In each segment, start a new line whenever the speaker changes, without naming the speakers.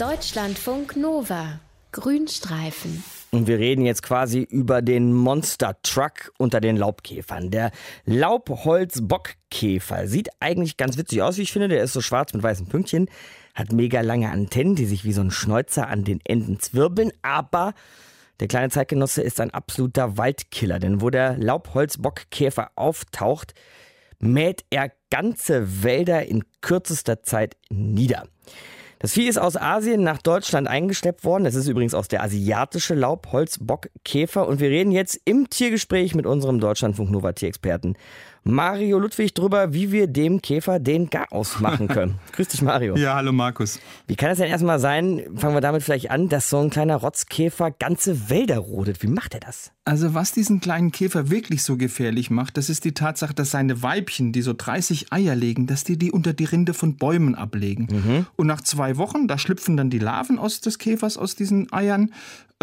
Deutschlandfunk Nova. Grünstreifen.
Und wir reden jetzt quasi über den Monster Truck unter den Laubkäfern. Der Laubholzbockkäfer sieht eigentlich ganz witzig aus, wie ich finde. Der ist so schwarz mit weißen Pünktchen, hat mega lange Antennen, die sich wie so ein Schnäuzer an den Enden zwirbeln, aber der kleine Zeitgenosse ist ein absoluter Waldkiller, denn wo der Laubholzbockkäfer auftaucht, mäht er ganze Wälder in kürzester Zeit nieder. Das Vieh ist aus Asien nach Deutschland eingeschleppt worden. Das ist übrigens aus der asiatische Laubholzbockkäfer. Und wir reden jetzt im Tiergespräch mit unserem Deutschlandfunk Nova Tierexperten Mario Ludwig drüber, wie wir dem Käfer den Garaus machen können. Grüß dich, Mario.
Ja, hallo Markus.
Wie kann es denn erstmal sein, fangen wir damit vielleicht an, dass so ein kleiner Rotzkäfer ganze Wälder rodet? Wie macht er das?
Also was diesen kleinen Käfer wirklich so gefährlich macht, das ist die Tatsache, dass seine Weibchen, die so 30 Eier legen, dass die die unter die Rinde von Bäumen ablegen. Mhm. Und nach zwei Wochen, da schlüpfen dann die Larven aus des Käfers aus diesen Eiern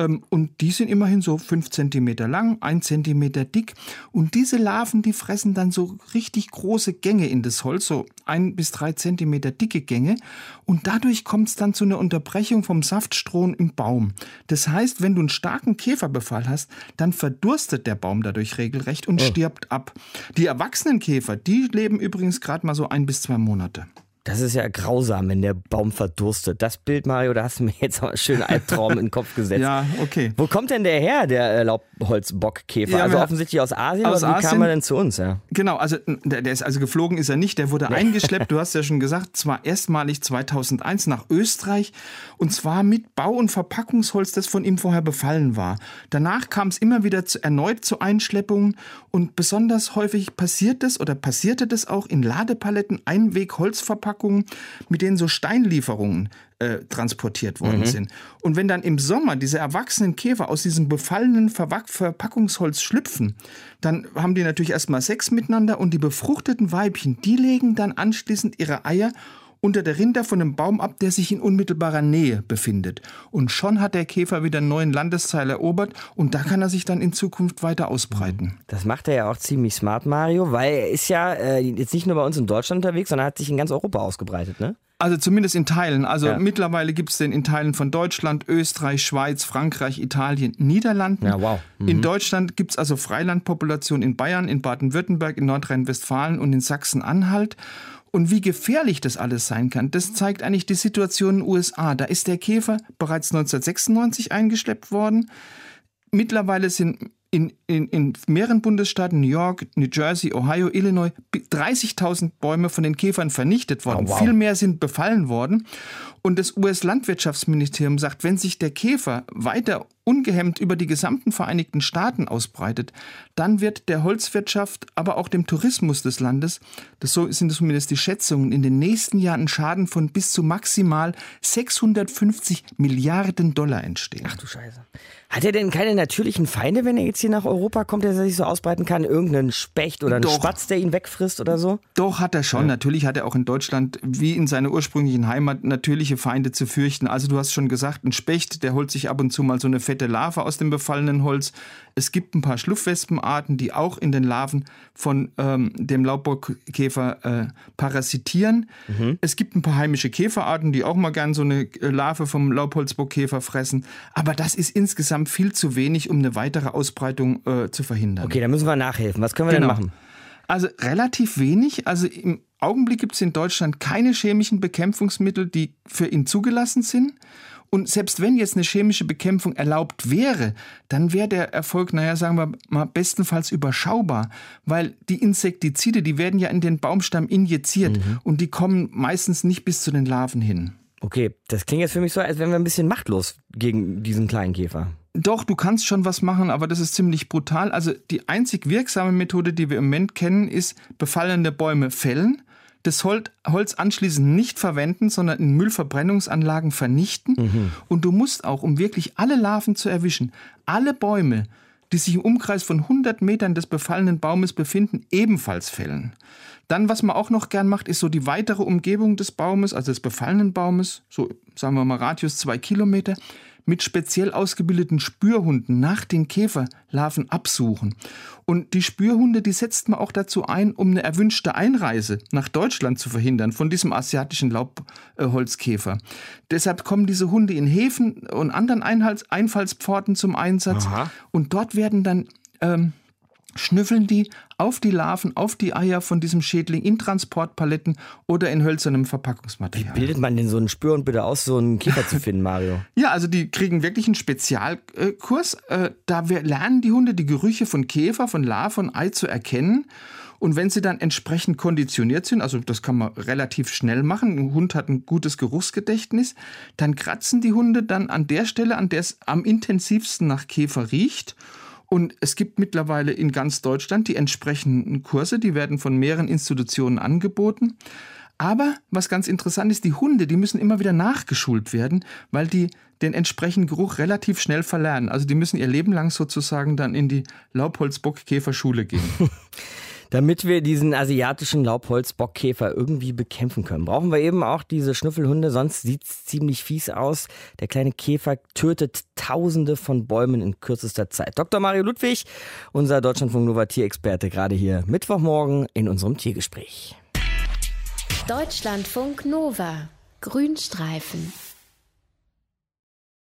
und die sind immerhin so fünf Zentimeter lang, ein Zentimeter dick. Und diese Larven, die fressen dann so richtig große Gänge in das Holz, so ein bis drei Zentimeter dicke Gänge. Und dadurch kommt es dann zu einer Unterbrechung vom Saftstrom im Baum. Das heißt, wenn du einen starken Käferbefall hast, dann verdurstet der Baum dadurch regelrecht und oh. stirbt ab. Die erwachsenen Käfer, die leben übrigens gerade mal so ein bis zwei Monate.
Das ist ja grausam, wenn der Baum verdurstet. Das Bild, Mario, da hast du mir jetzt einen schönen Albtraum in den Kopf gesetzt.
Ja, okay.
Wo kommt denn der her, der Laubholzbockkäfer? Ja, also offensichtlich aus Asien, aus aber wie Asien, kam er denn zu uns? Ja?
Genau, also der, der, ist also geflogen ist er nicht, der wurde eingeschleppt, du hast ja schon gesagt, zwar erstmalig 2001 nach Österreich und zwar mit Bau- und Verpackungsholz, das von ihm vorher befallen war. Danach kam es immer wieder zu, erneut zu Einschleppungen und besonders häufig passiert es oder passierte das auch in Ladepaletten Einweg-Holzverpackungen Verpackungen, mit denen so Steinlieferungen äh, transportiert worden mhm. sind. Und wenn dann im Sommer diese erwachsenen Käfer aus diesem befallenen Verwack Verpackungsholz schlüpfen, dann haben die natürlich erstmal Sex miteinander und die befruchteten Weibchen, die legen dann anschließend ihre Eier unter der Rinde von einem Baum ab, der sich in unmittelbarer Nähe befindet. Und schon hat der Käfer wieder einen neuen Landesteil erobert und da kann er sich dann in Zukunft weiter ausbreiten.
Das macht er ja auch ziemlich smart, Mario, weil er ist ja äh, jetzt nicht nur bei uns in Deutschland unterwegs, sondern hat sich in ganz Europa ausgebreitet, ne?
Also zumindest in Teilen. Also ja. mittlerweile gibt es den in Teilen von Deutschland, Österreich, Schweiz, Frankreich, Italien, Niederlanden.
Ja, wow.
Mhm. In Deutschland gibt es also Freilandpopulationen in Bayern, in Baden-Württemberg, in Nordrhein-Westfalen und in Sachsen-Anhalt. Und wie gefährlich das alles sein kann, das zeigt eigentlich die Situation in den USA. Da ist der Käfer bereits 1996 eingeschleppt worden. Mittlerweile sind in, in, in mehreren Bundesstaaten, New York, New Jersey, Ohio, Illinois, 30.000 Bäume von den Käfern vernichtet worden. Oh, wow. Viel mehr sind befallen worden. Und das US-Landwirtschaftsministerium sagt, wenn sich der Käfer weiter ungehemmt über die gesamten Vereinigten Staaten ausbreitet, dann wird der Holzwirtschaft, aber auch dem Tourismus des Landes, das so sind zumindest die Schätzungen, in den nächsten Jahren ein Schaden von bis zu maximal 650 Milliarden Dollar entstehen.
Ach du Scheiße. Hat er denn keine natürlichen Feinde, wenn er jetzt hier nach Europa kommt, der sich so ausbreiten kann? Irgendeinen Specht oder einen Doch. Spatz, der ihn wegfrisst oder so?
Doch, hat er schon. Ja. Natürlich hat er auch in Deutschland, wie in seiner ursprünglichen Heimat, natürliche Feinde zu fürchten. Also du hast schon gesagt, ein Specht, der holt sich ab und zu mal so eine fette Larve aus dem befallenen Holz. Es gibt ein paar Schlupfwespenarten, die auch in den Larven von ähm, dem Laubbockkäfer äh, parasitieren. Mhm. Es gibt ein paar heimische Käferarten, die auch mal gern so eine äh, Larve vom Laubholzbockkäfer fressen. Aber das ist insgesamt viel zu wenig, um eine weitere Ausbreitung äh, zu verhindern.
Okay, da müssen wir nachhelfen. Was können wir genau. denn machen?
Also relativ wenig. Also im Augenblick gibt es in Deutschland keine chemischen Bekämpfungsmittel, die für ihn zugelassen sind. Und selbst wenn jetzt eine chemische Bekämpfung erlaubt wäre, dann wäre der Erfolg, naja, sagen wir mal, bestenfalls überschaubar, weil die Insektizide, die werden ja in den Baumstamm injiziert mhm. und die kommen meistens nicht bis zu den Larven hin.
Okay, das klingt jetzt für mich so, als wären wir ein bisschen machtlos gegen diesen kleinen Käfer.
Doch, du kannst schon was machen, aber das ist ziemlich brutal. Also die einzig wirksame Methode, die wir im Moment kennen, ist befallene Bäume fällen das Holz anschließend nicht verwenden, sondern in Müllverbrennungsanlagen vernichten. Mhm. Und du musst auch, um wirklich alle Larven zu erwischen, alle Bäume, die sich im Umkreis von 100 Metern des befallenen Baumes befinden, ebenfalls fällen. Dann, was man auch noch gern macht, ist so die weitere Umgebung des Baumes, also des befallenen Baumes, so sagen wir mal Radius zwei Kilometer, mit speziell ausgebildeten Spürhunden nach den Käferlarven absuchen. Und die Spürhunde, die setzt man auch dazu ein, um eine erwünschte Einreise nach Deutschland zu verhindern von diesem asiatischen Laubholzkäfer. Deshalb kommen diese Hunde in Häfen und anderen Einfallspforten zum Einsatz. Aha. Und dort werden dann ähm, schnüffeln die auf die Larven, auf die Eier von diesem Schädling in Transportpaletten oder in hölzernem Verpackungsmaterial.
Wie bildet man denn so einen Spürhund bitte aus, so einen Käfer zu finden, Mario?
ja, also die kriegen wirklich einen Spezialkurs. Äh, da lernen die Hunde die Gerüche von Käfer, von Larve und Ei zu erkennen. Und wenn sie dann entsprechend konditioniert sind, also das kann man relativ schnell machen, ein Hund hat ein gutes Geruchsgedächtnis, dann kratzen die Hunde dann an der Stelle, an der es am intensivsten nach Käfer riecht und es gibt mittlerweile in ganz Deutschland die entsprechenden Kurse, die werden von mehreren Institutionen angeboten. Aber was ganz interessant ist, die Hunde, die müssen immer wieder nachgeschult werden, weil die den entsprechenden Geruch relativ schnell verlernen. Also die müssen ihr Leben lang sozusagen dann in die Laubholzbockkäferschule gehen.
Damit wir diesen asiatischen Laubholzbockkäfer irgendwie bekämpfen können, brauchen wir eben auch diese Schnüffelhunde, sonst sieht es ziemlich fies aus. Der kleine Käfer tötet tausende von Bäumen in kürzester Zeit. Dr. Mario Ludwig, unser Deutschlandfunk Nova Tierexperte, gerade hier Mittwochmorgen in unserem Tiergespräch.
Deutschlandfunk Nova Grünstreifen